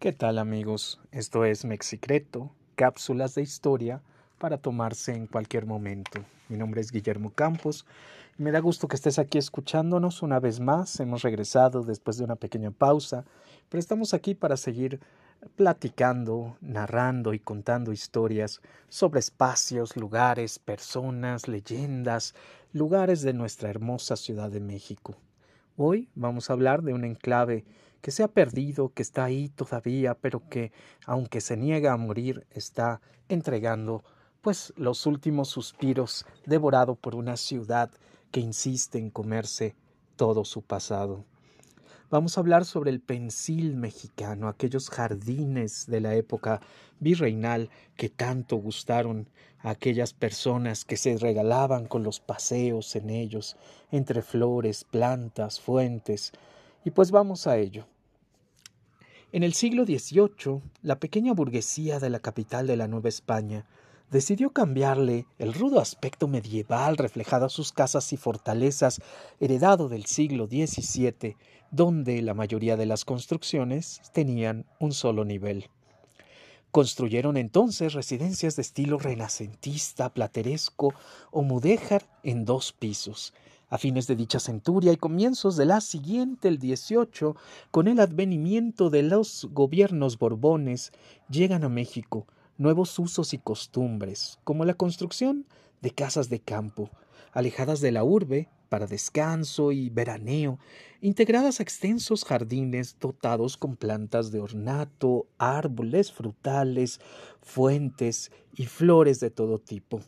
¿Qué tal amigos? Esto es Mexicreto, cápsulas de historia para tomarse en cualquier momento. Mi nombre es Guillermo Campos me da gusto que estés aquí escuchándonos una vez más. Hemos regresado después de una pequeña pausa, pero estamos aquí para seguir platicando, narrando y contando historias sobre espacios, lugares, personas, leyendas, lugares de nuestra hermosa Ciudad de México. Hoy vamos a hablar de un enclave que se ha perdido, que está ahí todavía, pero que, aunque se niega a morir, está entregando pues los últimos suspiros, devorado por una ciudad que insiste en comerse todo su pasado. Vamos a hablar sobre el pensil mexicano, aquellos jardines de la época virreinal que tanto gustaron a aquellas personas que se regalaban con los paseos en ellos, entre flores, plantas, fuentes, y pues vamos a ello. En el siglo XVIII, la pequeña burguesía de la capital de la Nueva España decidió cambiarle el rudo aspecto medieval reflejado a sus casas y fortalezas heredado del siglo XVII, donde la mayoría de las construcciones tenían un solo nivel. Construyeron entonces residencias de estilo renacentista, plateresco o mudéjar en dos pisos, a fines de dicha centuria y comienzos de la siguiente, el 18, con el advenimiento de los gobiernos borbones, llegan a México nuevos usos y costumbres, como la construcción de casas de campo, alejadas de la urbe, para descanso y veraneo, integradas a extensos jardines dotados con plantas de ornato, árboles frutales, fuentes y flores de todo tipo.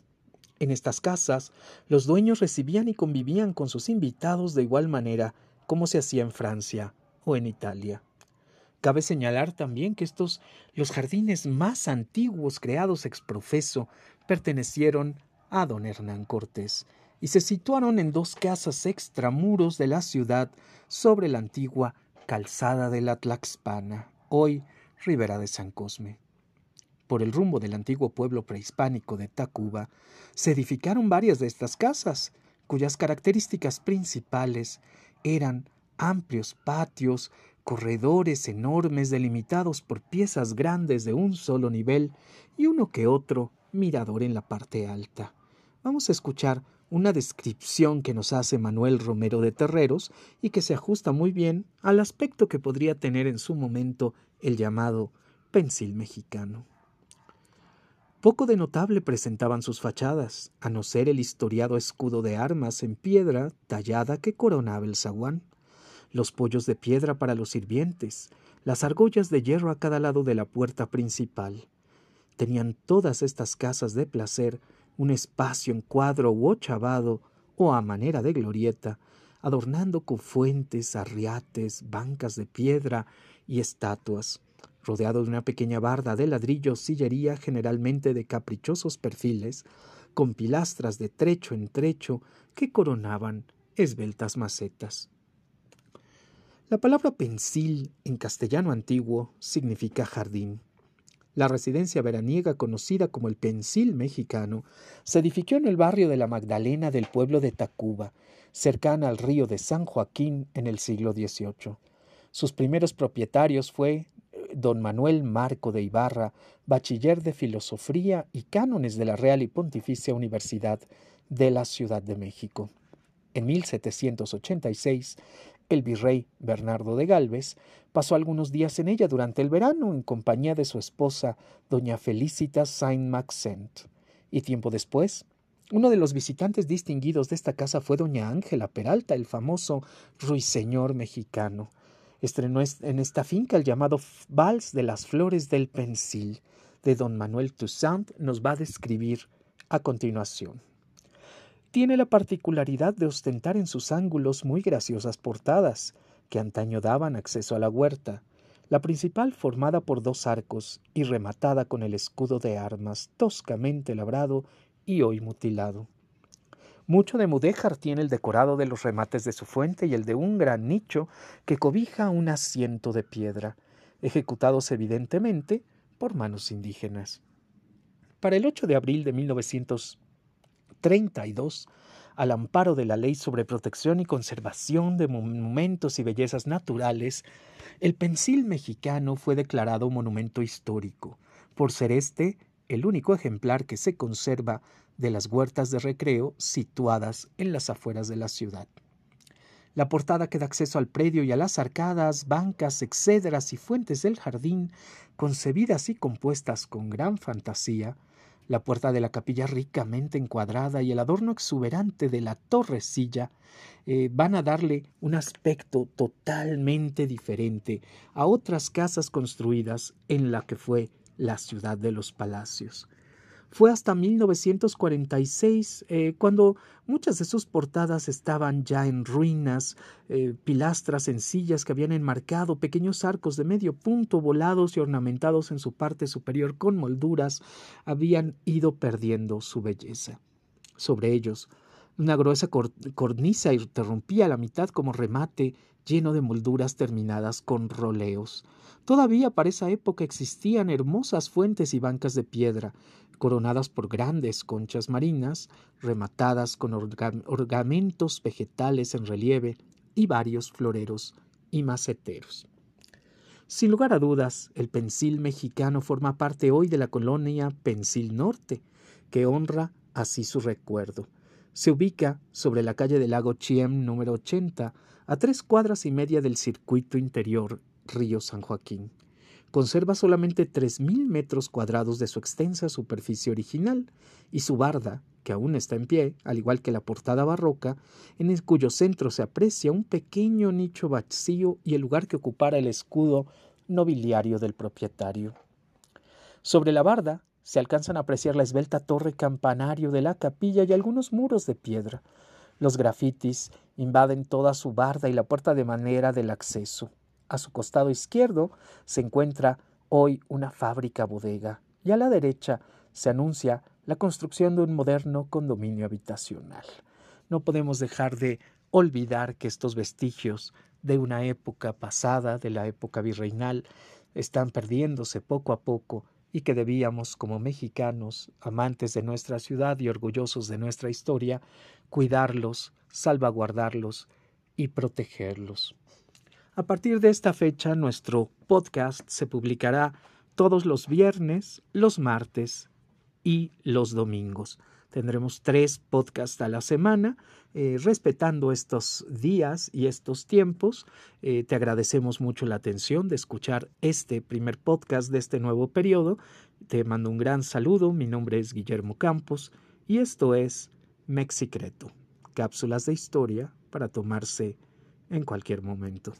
En estas casas, los dueños recibían y convivían con sus invitados de igual manera como se hacía en Francia o en Italia. Cabe señalar también que estos, los jardines más antiguos creados ex profeso, pertenecieron a don Hernán Cortés y se situaron en dos casas extramuros de la ciudad sobre la antigua calzada de la Tlaxpana, hoy Ribera de San Cosme por el rumbo del antiguo pueblo prehispánico de Tacuba, se edificaron varias de estas casas, cuyas características principales eran amplios patios, corredores enormes delimitados por piezas grandes de un solo nivel y uno que otro mirador en la parte alta. Vamos a escuchar una descripción que nos hace Manuel Romero de Terreros y que se ajusta muy bien al aspecto que podría tener en su momento el llamado pensil mexicano. Poco de notable presentaban sus fachadas, a no ser el historiado escudo de armas en piedra tallada que coronaba el zaguán, los pollos de piedra para los sirvientes, las argollas de hierro a cada lado de la puerta principal. Tenían todas estas casas de placer un espacio en cuadro u ochavado o a manera de glorieta, adornando con fuentes, arriates, bancas de piedra y estatuas rodeado de una pequeña barda de ladrillo sillería generalmente de caprichosos perfiles, con pilastras de trecho en trecho que coronaban esbeltas macetas. La palabra pensil en castellano antiguo significa jardín. La residencia veraniega conocida como el Pensil mexicano se edificó en el barrio de la Magdalena del pueblo de Tacuba, cercana al río de San Joaquín en el siglo XVIII. Sus primeros propietarios fue don Manuel Marco de Ibarra, bachiller de Filosofía y Cánones de la Real y Pontificia Universidad de la Ciudad de México. En 1786, el virrey Bernardo de Galvez pasó algunos días en ella durante el verano en compañía de su esposa, doña Felicita Saint-Maxent. Y tiempo después, uno de los visitantes distinguidos de esta casa fue doña Ángela Peralta, el famoso ruiseñor mexicano, estrenó en esta finca el llamado Vals de las Flores del Pensil, de don Manuel Toussaint, nos va a describir a continuación. Tiene la particularidad de ostentar en sus ángulos muy graciosas portadas, que antaño daban acceso a la huerta, la principal formada por dos arcos y rematada con el escudo de armas toscamente labrado y hoy mutilado. Mucho de mudéjar tiene el decorado de los remates de su fuente y el de un gran nicho que cobija un asiento de piedra, ejecutados evidentemente por manos indígenas. Para el 8 de abril de 1932, al amparo de la Ley sobre Protección y Conservación de Monumentos y Bellezas Naturales, el pensil mexicano fue declarado monumento histórico, por ser este el único ejemplar que se conserva de las huertas de recreo situadas en las afueras de la ciudad. La portada que da acceso al predio y a las arcadas, bancas, excedras y fuentes del jardín, concebidas y compuestas con gran fantasía, la puerta de la capilla ricamente encuadrada y el adorno exuberante de la torrecilla eh, van a darle un aspecto totalmente diferente a otras casas construidas en la que fue la ciudad de los palacios. Fue hasta 1946 eh, cuando muchas de sus portadas estaban ya en ruinas, eh, pilastras sencillas que habían enmarcado pequeños arcos de medio punto volados y ornamentados en su parte superior con molduras habían ido perdiendo su belleza. Sobre ellos, una gruesa cornisa interrumpía la mitad como remate lleno de molduras terminadas con roleos. Todavía para esa época existían hermosas fuentes y bancas de piedra, coronadas por grandes conchas marinas, rematadas con ornamentos vegetales en relieve y varios floreros y maceteros. Sin lugar a dudas, el pensil mexicano forma parte hoy de la colonia Pensil Norte, que honra así su recuerdo. Se ubica sobre la calle del lago Chiem número 80, a tres cuadras y media del circuito interior Río San Joaquín conserva solamente 3.000 metros cuadrados de su extensa superficie original y su barda, que aún está en pie, al igual que la portada barroca, en el cuyo centro se aprecia un pequeño nicho vacío y el lugar que ocupara el escudo nobiliario del propietario. Sobre la barda se alcanzan a apreciar la esbelta torre campanario de la capilla y algunos muros de piedra. Los grafitis invaden toda su barda y la puerta de manera del acceso. A su costado izquierdo se encuentra hoy una fábrica bodega y a la derecha se anuncia la construcción de un moderno condominio habitacional. No podemos dejar de olvidar que estos vestigios de una época pasada, de la época virreinal, están perdiéndose poco a poco y que debíamos, como mexicanos, amantes de nuestra ciudad y orgullosos de nuestra historia, cuidarlos, salvaguardarlos y protegerlos. A partir de esta fecha, nuestro podcast se publicará todos los viernes, los martes y los domingos. Tendremos tres podcasts a la semana, eh, respetando estos días y estos tiempos. Eh, te agradecemos mucho la atención de escuchar este primer podcast de este nuevo periodo. Te mando un gran saludo. Mi nombre es Guillermo Campos y esto es Mexicreto, cápsulas de historia para tomarse en cualquier momento.